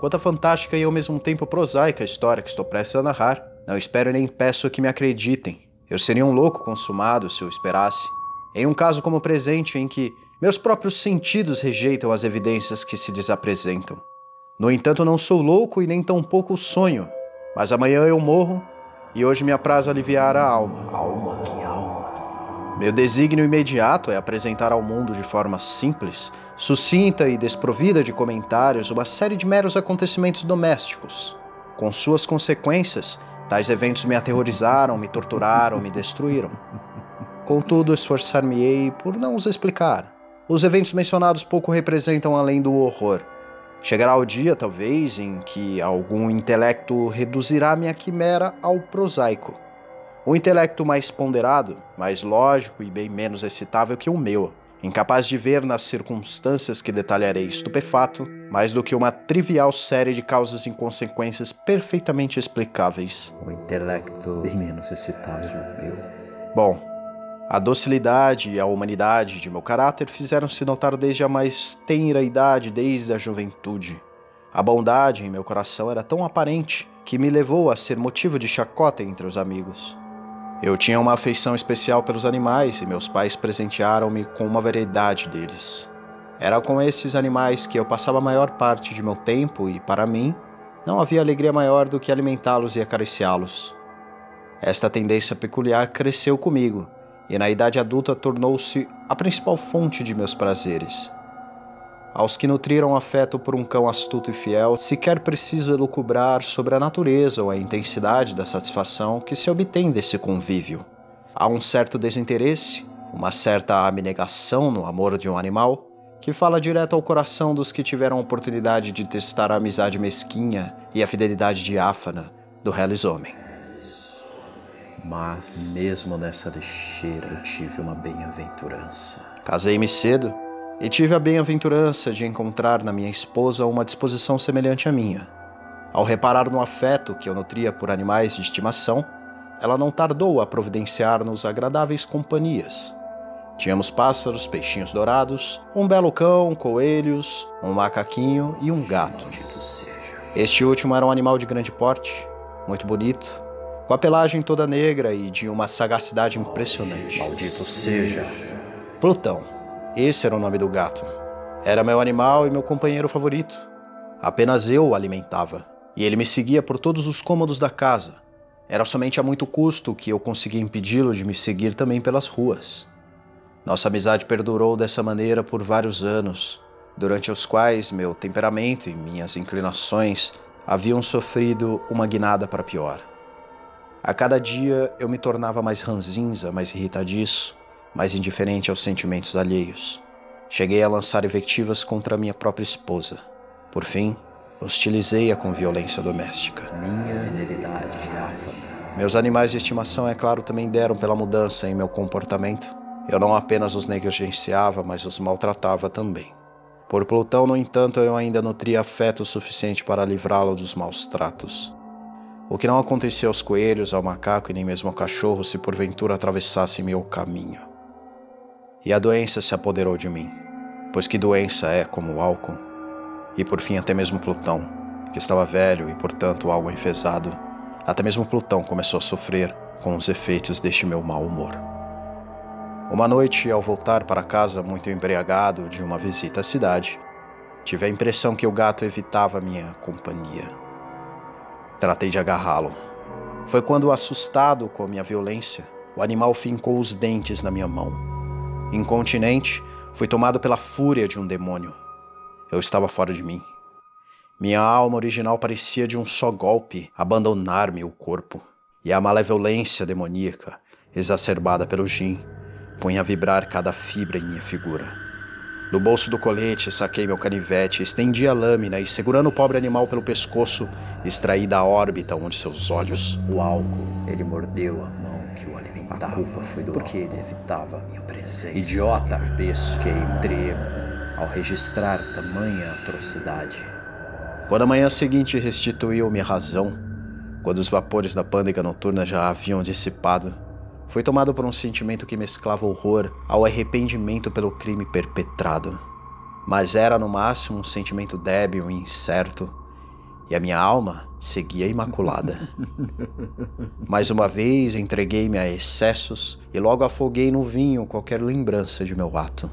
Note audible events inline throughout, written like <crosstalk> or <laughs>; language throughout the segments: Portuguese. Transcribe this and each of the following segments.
quanto a fantástica e ao mesmo tempo prosaica história que estou prestes a narrar. Não espero nem peço que me acreditem. Eu seria um louco consumado se eu esperasse. Em um caso como o presente, em que meus próprios sentidos rejeitam as evidências que se desapresentam. No entanto, não sou louco e nem tampouco sonho, mas amanhã eu morro e hoje me apraz aliviar a alma. Alma, que alma. Meu desígnio imediato é apresentar ao mundo de forma simples, sucinta e desprovida de comentários uma série de meros acontecimentos domésticos. Com suas consequências, tais eventos me aterrorizaram, me torturaram, me destruíram. Contudo, esforçar-me-ei por não os explicar. Os eventos mencionados pouco representam além do horror. Chegará o dia, talvez, em que algum intelecto reduzirá minha quimera ao prosaico um intelecto mais ponderado, mais lógico e bem menos excitável que o meu, incapaz de ver nas circunstâncias que detalharei estupefato, mais do que uma trivial série de causas e consequências perfeitamente explicáveis. Um intelecto bem menos excitável, meu. Bom, a docilidade e a humanidade de meu caráter fizeram-se notar desde a mais tenra idade, desde a juventude. A bondade em meu coração era tão aparente que me levou a ser motivo de chacota entre os amigos. Eu tinha uma afeição especial pelos animais e meus pais presentearam-me com uma variedade deles. Era com esses animais que eu passava a maior parte de meu tempo e, para mim, não havia alegria maior do que alimentá-los e acariciá-los. Esta tendência peculiar cresceu comigo e, na idade adulta, tornou-se a principal fonte de meus prazeres. Aos que nutriram afeto por um cão astuto e fiel, sequer preciso elucubrar sobre a natureza ou a intensidade da satisfação que se obtém desse convívio. Há um certo desinteresse, uma certa abnegação no amor de um animal, que fala direto ao coração dos que tiveram a oportunidade de testar a amizade mesquinha e a fidelidade diáfana do reles homem. Mas, mesmo nessa lixeira, eu tive uma bem-aventurança. Casei-me cedo e tive a bem-aventurança de encontrar na minha esposa uma disposição semelhante à minha. Ao reparar no afeto que eu nutria por animais de estimação, ela não tardou a providenciar-nos agradáveis companhias. Tínhamos pássaros, peixinhos dourados, um belo cão, coelhos, um macaquinho e um gato. Este último era um animal de grande porte, muito bonito, com a pelagem toda negra e de uma sagacidade impressionante. Maldito seja. Plutão esse era o nome do gato. Era meu animal e meu companheiro favorito. Apenas eu o alimentava, e ele me seguia por todos os cômodos da casa. Era somente a muito custo que eu conseguia impedi-lo de me seguir também pelas ruas. Nossa amizade perdurou dessa maneira por vários anos, durante os quais meu temperamento e minhas inclinações haviam sofrido uma guinada para pior. A cada dia eu me tornava mais ranzinza, mais irritadiço, mais indiferente aos sentimentos alheios. Cheguei a lançar invectivas contra minha própria esposa. Por fim, hostilizei-a com violência doméstica. Minha fidelidade diáfana. Meus animais de estimação, é claro, também deram pela mudança em meu comportamento. Eu não apenas os negligenciava, mas os maltratava também. Por Plutão, no entanto, eu ainda nutria afeto suficiente para livrá-lo dos maus tratos. O que não acontecia aos coelhos, ao macaco e nem mesmo ao cachorro se porventura atravessasse meu caminho. E a doença se apoderou de mim, pois que doença é como o álcool? E por fim, até mesmo Plutão, que estava velho e portanto algo enfesado, até mesmo Plutão começou a sofrer com os efeitos deste meu mau humor. Uma noite, ao voltar para casa muito embriagado de uma visita à cidade, tive a impressão que o gato evitava minha companhia. Tratei de agarrá-lo. Foi quando, assustado com a minha violência, o animal fincou os dentes na minha mão Incontinente, fui tomado pela fúria de um demônio. Eu estava fora de mim. Minha alma original parecia de um só golpe abandonar-me o corpo, e a malevolência demoníaca, exacerbada pelo gin, punha a vibrar cada fibra em minha figura. Do bolso do colete saquei meu canivete, estendi a lâmina e, segurando o pobre animal pelo pescoço, extraí da órbita onde seus olhos. O álcool, ele mordeu a A culpa foi do porque ele evitava minha presença. Idiota! Pesquei tremo ao registrar tamanha atrocidade. Quando a manhã seguinte restituiu-me a razão, quando os vapores da pândega noturna já haviam dissipado, fui tomado por um sentimento que mesclava horror ao arrependimento pelo crime perpetrado. Mas era no máximo um sentimento débil e incerto, e a minha alma seguia imaculada. Mais uma vez entreguei-me a excessos e logo afoguei no vinho qualquer lembrança de meu ato.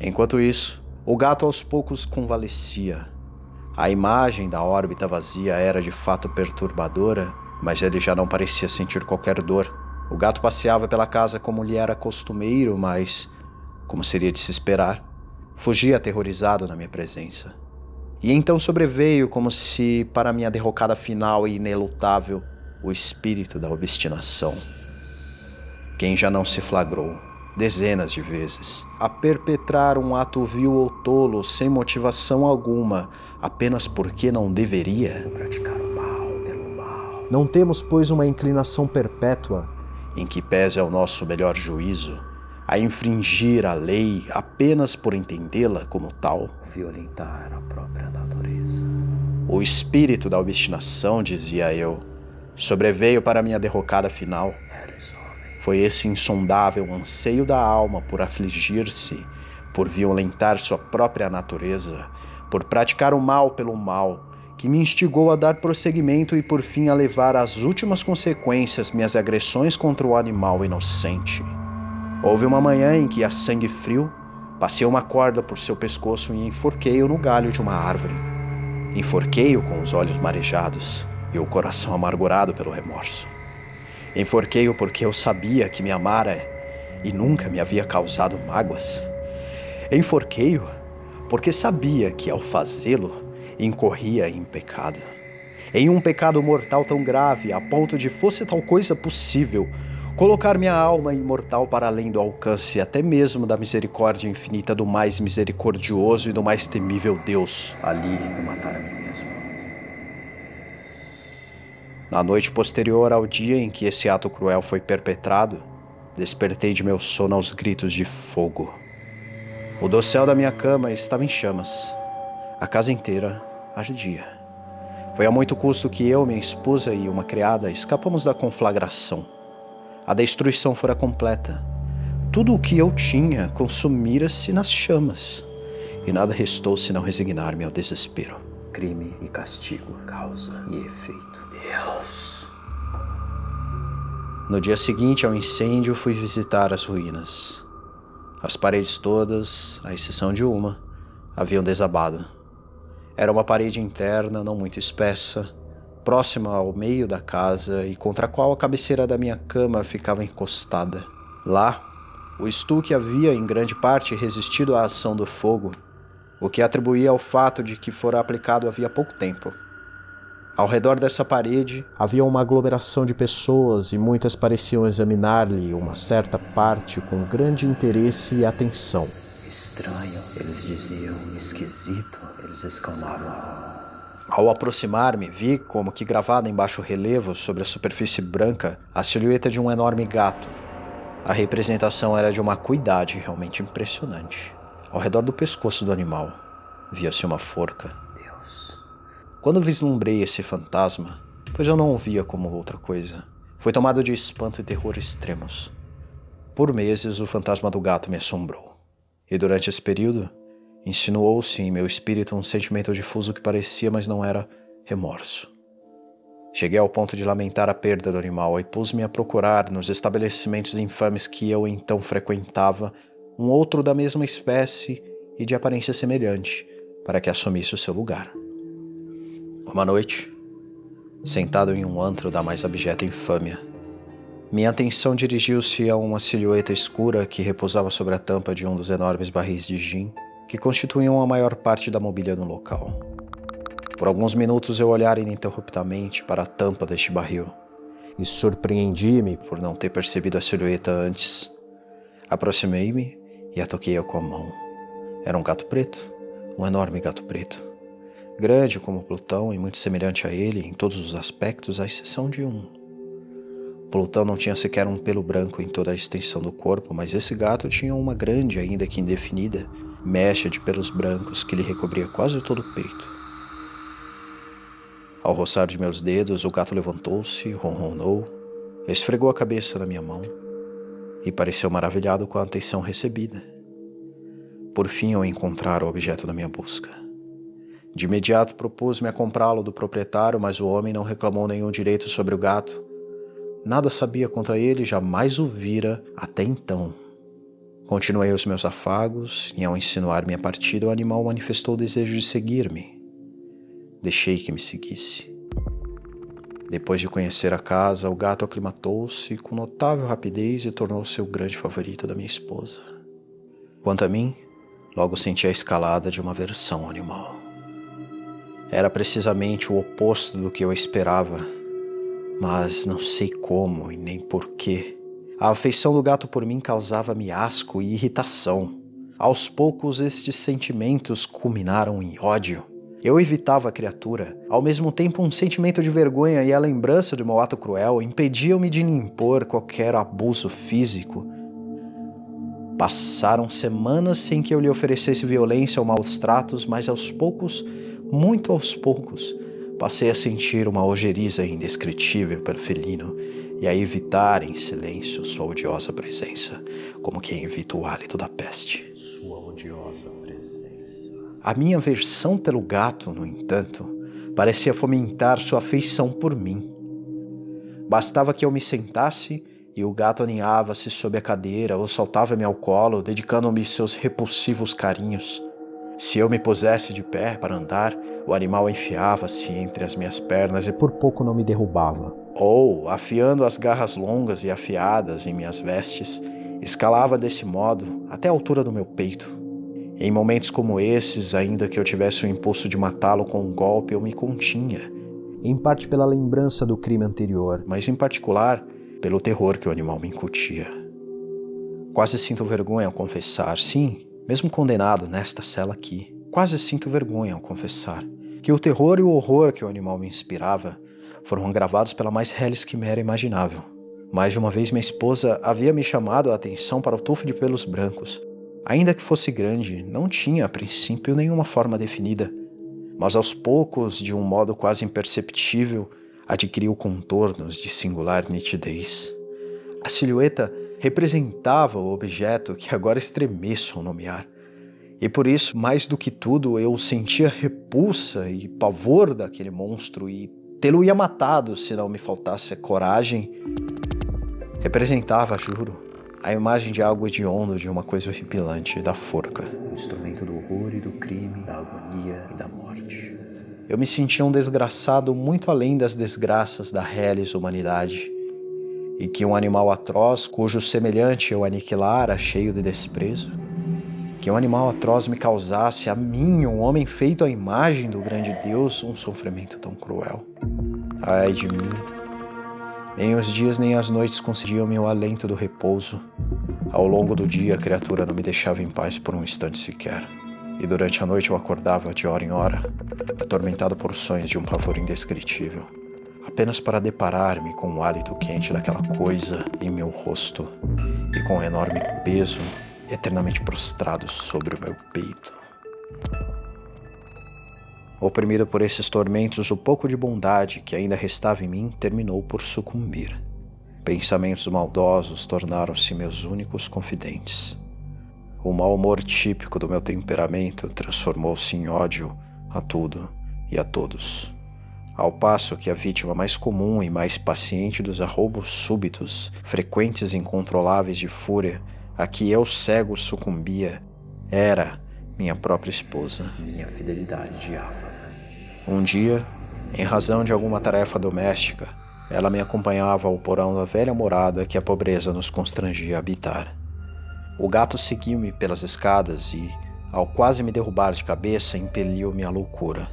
Enquanto isso, o gato aos poucos convalescia. A imagem da órbita vazia era de fato perturbadora, mas ele já não parecia sentir qualquer dor. O gato passeava pela casa como lhe era costumeiro, mas, como seria de se esperar, fugia aterrorizado na minha presença. E então sobreveio, como se para minha derrocada final e inelutável, o espírito da obstinação. Quem já não se flagrou, dezenas de vezes, a perpetrar um ato vil ou tolo sem motivação alguma, apenas porque não deveria praticar o mal pelo mal. Não temos, pois, uma inclinação perpétua em que pese ao nosso melhor juízo a infringir a lei apenas por entendê-la como tal. Violentar a própria natureza. O espírito da obstinação, dizia eu, sobreveio para minha derrocada final. Foi esse insondável anseio da alma por afligir-se, por violentar sua própria natureza, por praticar o mal pelo mal, que me instigou a dar prosseguimento e por fim a levar às últimas consequências minhas agressões contra o animal inocente. Houve uma manhã em que, a sangue frio, passei uma corda por seu pescoço e enforquei-o no galho de uma árvore. Enforquei-o com os olhos marejados e o coração amargurado pelo remorso. Enforquei-o porque eu sabia que me amara e nunca me havia causado mágoas. Enforquei-o porque sabia que, ao fazê-lo, incorria em pecado. Em um pecado mortal tão grave, a ponto de fosse tal coisa possível, colocar minha alma imortal para além do alcance até mesmo da misericórdia infinita do mais misericordioso e do mais temível Deus. Ali eu matar a mim mesmo. Na noite posterior ao dia em que esse ato cruel foi perpetrado, despertei de meu sono aos gritos de fogo. O dossel da minha cama estava em chamas. A casa inteira ardia. Foi a muito custo que eu, minha esposa e uma criada escapamos da conflagração. A destruição fora completa. Tudo o que eu tinha consumira-se nas chamas, e nada restou senão resignar-me ao desespero. Crime e castigo, causa e efeito. Deus! No dia seguinte ao incêndio, fui visitar as ruínas. As paredes todas, à exceção de uma, haviam desabado. Era uma parede interna, não muito espessa, próxima ao meio da casa e contra a qual a cabeceira da minha cama ficava encostada. Lá, o estuque havia em grande parte resistido à ação do fogo, o que atribuía ao fato de que fora aplicado havia pouco tempo. Ao redor dessa parede havia uma aglomeração de pessoas e muitas pareciam examinar-lhe uma certa parte com grande interesse e atenção. Estranho, eles diziam, esquisito, eles exclamavam. Ao aproximar-me, vi como que gravada em baixo relevo sobre a superfície branca a silhueta de um enorme gato. A representação era de uma acuidade realmente impressionante. Ao redor do pescoço do animal via-se uma forca. Deus. Quando vislumbrei esse fantasma, pois eu não o via como outra coisa, fui tomado de espanto e terror extremos. Por meses o fantasma do gato me assombrou. E durante esse período, insinuou-se em meu espírito um sentimento difuso que parecia, mas não era, remorso. Cheguei ao ponto de lamentar a perda do animal e pus-me a procurar nos estabelecimentos infames que eu então frequentava um outro da mesma espécie e de aparência semelhante, para que assumisse o seu lugar. Uma noite, sentado em um antro da mais abjeta infâmia, minha atenção dirigiu-se a uma silhueta escura que repousava sobre a tampa de um dos enormes barris de gin que constituíam a maior parte da mobília no local. Por alguns minutos eu olhara ininterruptamente para a tampa deste barril e surpreendi-me por não ter percebido a silhueta antes. Aproximei-me e a toquei com a mão. Era um gato preto, um enorme gato preto. Grande como Plutão e muito semelhante a ele em todos os aspectos, à exceção de um. Plutão não tinha sequer um pelo branco em toda a extensão do corpo, mas esse gato tinha uma grande, ainda que indefinida, mecha de pelos brancos que lhe recobria quase todo o peito. Ao roçar de meus dedos, o gato levantou-se, ronronou, esfregou a cabeça na minha mão e pareceu maravilhado com a atenção recebida. Por fim, eu encontrar o objeto da minha busca. De imediato propus-me a comprá-lo do proprietário, mas o homem não reclamou nenhum direito sobre o gato. Nada sabia quanto a ele, jamais o vira até então. Continuei os meus afagos e, ao insinuar minha partida, o animal manifestou o desejo de seguir-me. Deixei que me seguisse. Depois de conhecer a casa, o gato aclimatou-se com notável rapidez e tornou-se o grande favorito da minha esposa. Quanto a mim, logo senti a escalada de uma versão animal. Era precisamente o oposto do que eu esperava, mas não sei como e nem porquê. A afeição do gato por mim causava-me asco e irritação. Aos poucos, estes sentimentos culminaram em ódio. Eu evitava a criatura. Ao mesmo tempo, um sentimento de vergonha e a lembrança de meu ato cruel impediam-me de lhe impor qualquer abuso físico. Passaram semanas sem que eu lhe oferecesse violência ou maus tratos, mas aos poucos, muito aos poucos, passei a sentir uma ojeriza indescritível pelo felino e a evitar em silêncio sua odiosa presença, como quem evita o hálito da peste. Sua odiosa a minha aversão pelo gato, no entanto, parecia fomentar sua afeição por mim. Bastava que eu me sentasse e o gato aninhava-se sob a cadeira ou saltava-me ao colo, dedicando-me seus repulsivos carinhos. Se eu me pusesse de pé para andar, o animal enfiava-se entre as minhas pernas e por pouco não me derrubava. Ou, afiando as garras longas e afiadas em minhas vestes, escalava desse modo até a altura do meu peito. Em momentos como esses, ainda que eu tivesse o impulso de matá-lo com um golpe, eu me continha. Em parte pela lembrança do crime anterior, mas em particular pelo terror que o animal me incutia. Quase sinto vergonha ao confessar, sim, mesmo condenado nesta cela aqui, quase sinto vergonha ao confessar que o terror e o horror que o animal me inspirava foram agravados pela mais reles quimera imaginável. Mais de uma vez minha esposa havia me chamado a atenção para o tufo de pelos brancos, Ainda que fosse grande, não tinha a princípio nenhuma forma definida, mas aos poucos, de um modo quase imperceptível, adquiriu contornos de singular nitidez. A silhueta representava o objeto que agora estremeço ao nomear. E por isso, mais do que tudo, eu sentia repulsa e pavor daquele monstro e tê-lo-ia matado se não me faltasse a coragem. Representava, juro, a imagem de algo hediondo, de uma coisa horripilante, da forca. O instrumento do horror e do crime, da agonia e da morte. Eu me sentia um desgraçado muito além das desgraças da reles humanidade, e que um animal atroz, cujo semelhante eu aniquilara, cheio de desprezo, que um animal atroz me causasse a mim, um homem feito à imagem do grande Deus, um sofrimento tão cruel. Ai de mim, nem os dias nem as noites concediam-me o alento do repouso. Ao longo do dia, a criatura não me deixava em paz por um instante sequer. E durante a noite eu acordava de hora em hora, atormentado por sonhos de um pavor indescritível, apenas para deparar-me com o hálito quente daquela coisa em meu rosto e com um enorme peso eternamente prostrado sobre o meu peito. Oprimido por esses tormentos, o pouco de bondade que ainda restava em mim terminou por sucumbir. Pensamentos maldosos tornaram-se meus únicos confidentes. O mau humor típico do meu temperamento transformou-se em ódio a tudo e a todos. Ao passo que a vítima mais comum e mais paciente dos arroubos súbitos, frequentes e incontroláveis de fúria, a que eu cego sucumbia, era minha própria esposa. Minha fidelidade diáfana. Um dia, em razão de alguma tarefa doméstica, ela me acompanhava ao porão da velha morada que a pobreza nos constrangia a habitar. O gato seguiu-me pelas escadas e, ao quase me derrubar de cabeça, impeliu-me à loucura.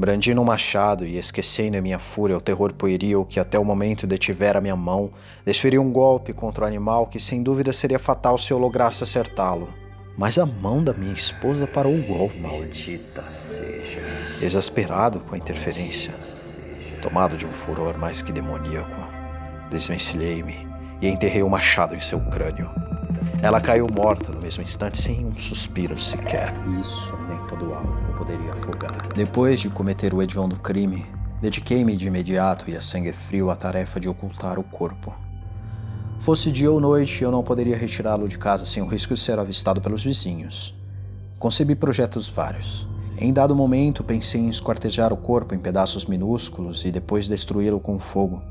Brandindo um machado e esquecendo em minha fúria o terror pueril que até o momento detivera minha mão, desferi um golpe contra o animal que sem dúvida seria fatal se eu lograsse acertá-lo mas a mão da minha esposa parou o golpe. Maldita seja. Exasperado com a interferência, tomado de um furor mais que demoníaco, desvencilhei-me e enterrei o machado em seu crânio. Ela caiu morta no mesmo instante, sem um suspiro sequer. Isso nem todo alvo poderia afogar. Depois de cometer o hediondo crime, dediquei-me de imediato e a sangue frio à tarefa de ocultar o corpo. Fosse dia ou noite, eu não poderia retirá-lo de casa sem o risco de ser avistado pelos vizinhos. Concebi projetos vários. Em dado momento, pensei em esquartejar o corpo em pedaços minúsculos e depois destruí-lo com fogo.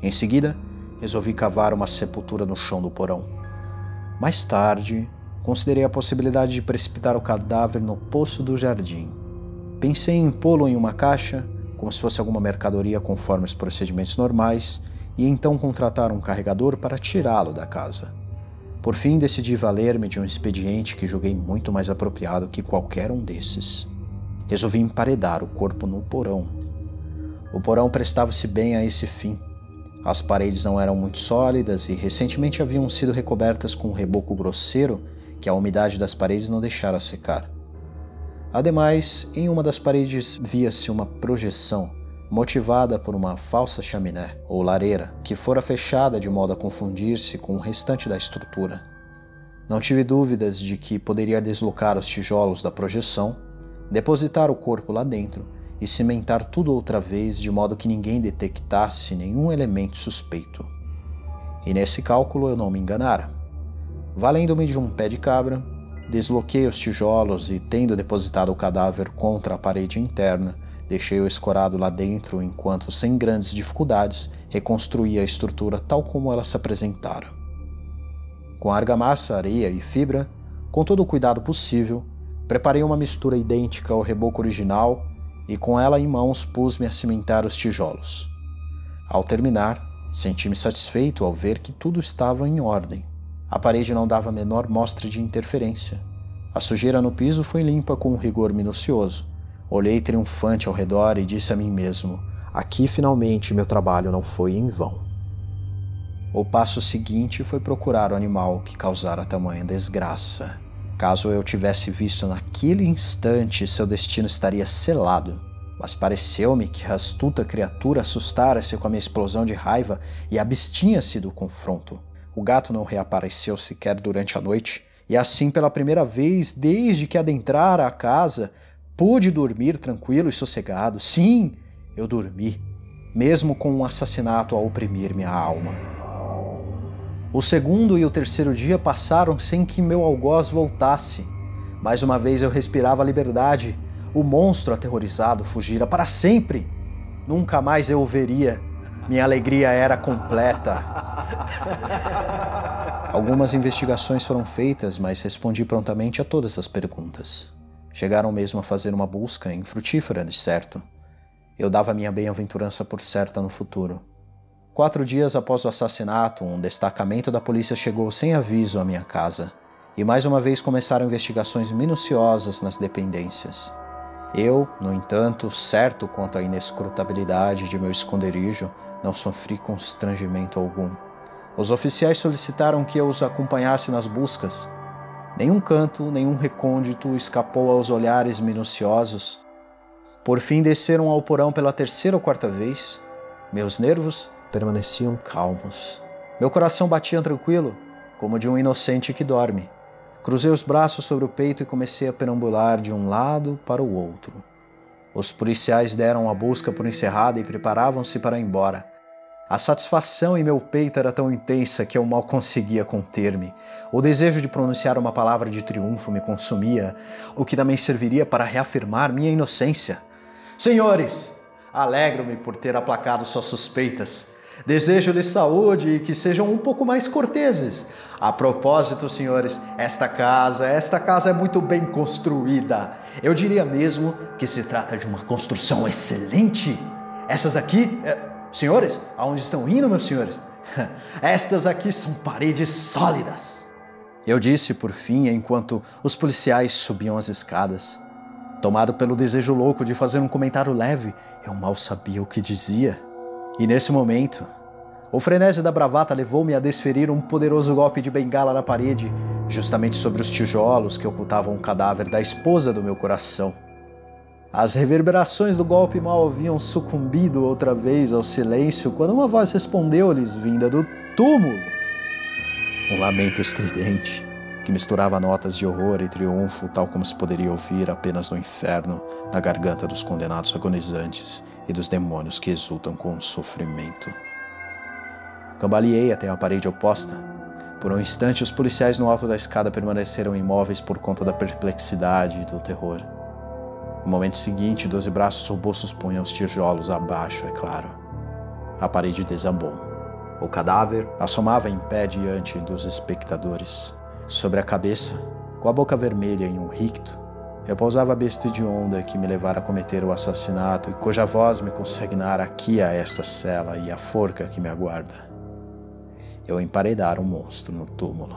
Em seguida, resolvi cavar uma sepultura no chão do porão. Mais tarde, considerei a possibilidade de precipitar o cadáver no poço do jardim. Pensei em pô-lo em uma caixa, como se fosse alguma mercadoria conforme os procedimentos normais, e então contratar um carregador para tirá-lo da casa. Por fim, decidi valer-me de um expediente que julguei muito mais apropriado que qualquer um desses resolvi emparedar o corpo no porão. O porão prestava-se bem a esse fim. As paredes não eram muito sólidas e recentemente haviam sido recobertas com um reboco grosseiro que a umidade das paredes não deixara secar. Ademais, em uma das paredes via-se uma projeção, motivada por uma falsa chaminé ou lareira que fora fechada de modo a confundir-se com o restante da estrutura. Não tive dúvidas de que poderia deslocar os tijolos da projeção depositar o corpo lá dentro e cimentar tudo outra vez de modo que ninguém detectasse nenhum elemento suspeito. E nesse cálculo eu não me enganara. Valendo-me de um pé de cabra, desloquei os tijolos e, tendo depositado o cadáver contra a parede interna, deixei-o escorado lá dentro enquanto, sem grandes dificuldades, reconstruía a estrutura tal como ela se apresentara. Com argamassa, areia e fibra, com todo o cuidado possível, Preparei uma mistura idêntica ao reboco original e com ela em mãos pus-me a cimentar os tijolos. Ao terminar, senti-me satisfeito ao ver que tudo estava em ordem. A parede não dava a menor mostra de interferência. A sujeira no piso foi limpa com um rigor minucioso. Olhei triunfante ao redor e disse a mim mesmo: Aqui finalmente meu trabalho não foi em vão. O passo seguinte foi procurar o animal que causara tamanha desgraça. Caso eu tivesse visto naquele instante, seu destino estaria selado. Mas pareceu-me que a astuta criatura assustara-se com a minha explosão de raiva e abstinha-se do confronto. O gato não reapareceu sequer durante a noite, e assim, pela primeira vez desde que adentrara a casa, pude dormir tranquilo e sossegado. Sim, eu dormi, mesmo com um assassinato a oprimir minha alma. O segundo e o terceiro dia passaram sem que meu algoz voltasse. Mais uma vez eu respirava a liberdade. O monstro aterrorizado fugira para sempre. Nunca mais eu o veria. Minha alegria era completa. Algumas investigações foram feitas, mas respondi prontamente a todas as perguntas. Chegaram mesmo a fazer uma busca infrutífera, de certo. Eu dava minha bem-aventurança por certa no futuro. Quatro dias após o assassinato, um destacamento da polícia chegou sem aviso à minha casa e mais uma vez começaram investigações minuciosas nas dependências. Eu, no entanto, certo quanto à inescrutabilidade de meu esconderijo, não sofri constrangimento algum. Os oficiais solicitaram que eu os acompanhasse nas buscas. Nenhum canto, nenhum recôndito escapou aos olhares minuciosos. Por fim, desceram ao porão pela terceira ou quarta vez. Meus nervos permaneciam calmos. Meu coração batia tranquilo, como de um inocente que dorme. Cruzei os braços sobre o peito e comecei a perambular de um lado para o outro. Os policiais deram a busca por encerrada e preparavam-se para ir embora. A satisfação em meu peito era tão intensa que eu mal conseguia conter-me. O desejo de pronunciar uma palavra de triunfo me consumia, o que também serviria para reafirmar minha inocência. Senhores, alegro-me por ter aplacado suas suspeitas. Desejo-lhes saúde e que sejam um pouco mais corteses. A propósito, senhores, esta casa, esta casa é muito bem construída. Eu diria mesmo que se trata de uma construção excelente. Essas aqui, é... senhores, aonde estão indo, meus senhores? <laughs> Estas aqui são paredes sólidas. Eu disse por fim, enquanto os policiais subiam as escadas. Tomado pelo desejo louco de fazer um comentário leve, eu mal sabia o que dizia. E nesse momento, o frenesi da bravata levou-me a desferir um poderoso golpe de bengala na parede, justamente sobre os tijolos que ocultavam o cadáver da esposa do meu coração. As reverberações do golpe mal haviam sucumbido outra vez ao silêncio quando uma voz respondeu-lhes vinda do túmulo. Um lamento estridente que misturava notas de horror e triunfo, tal como se poderia ouvir apenas no inferno, na garganta dos condenados agonizantes e dos demônios que exultam com o sofrimento. Cambaleei até a parede oposta. Por um instante, os policiais no alto da escada permaneceram imóveis por conta da perplexidade e do terror. No momento seguinte, doze braços robustos punham os tijolos abaixo, é claro. A parede desabou. O cadáver assomava em pé diante dos espectadores. Sobre a cabeça, com a boca vermelha em um ricto, repousava a besta hedionda que me levara a cometer o assassinato e cuja voz me consignara aqui a esta cela e a forca que me aguarda. Eu emparedara um monstro no túmulo.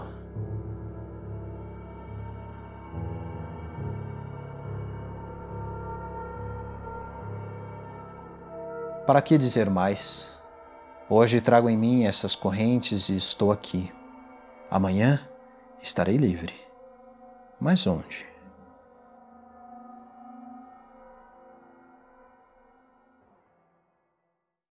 Para que dizer mais? Hoje trago em mim essas correntes e estou aqui. Amanhã estarei livre. Mas onde?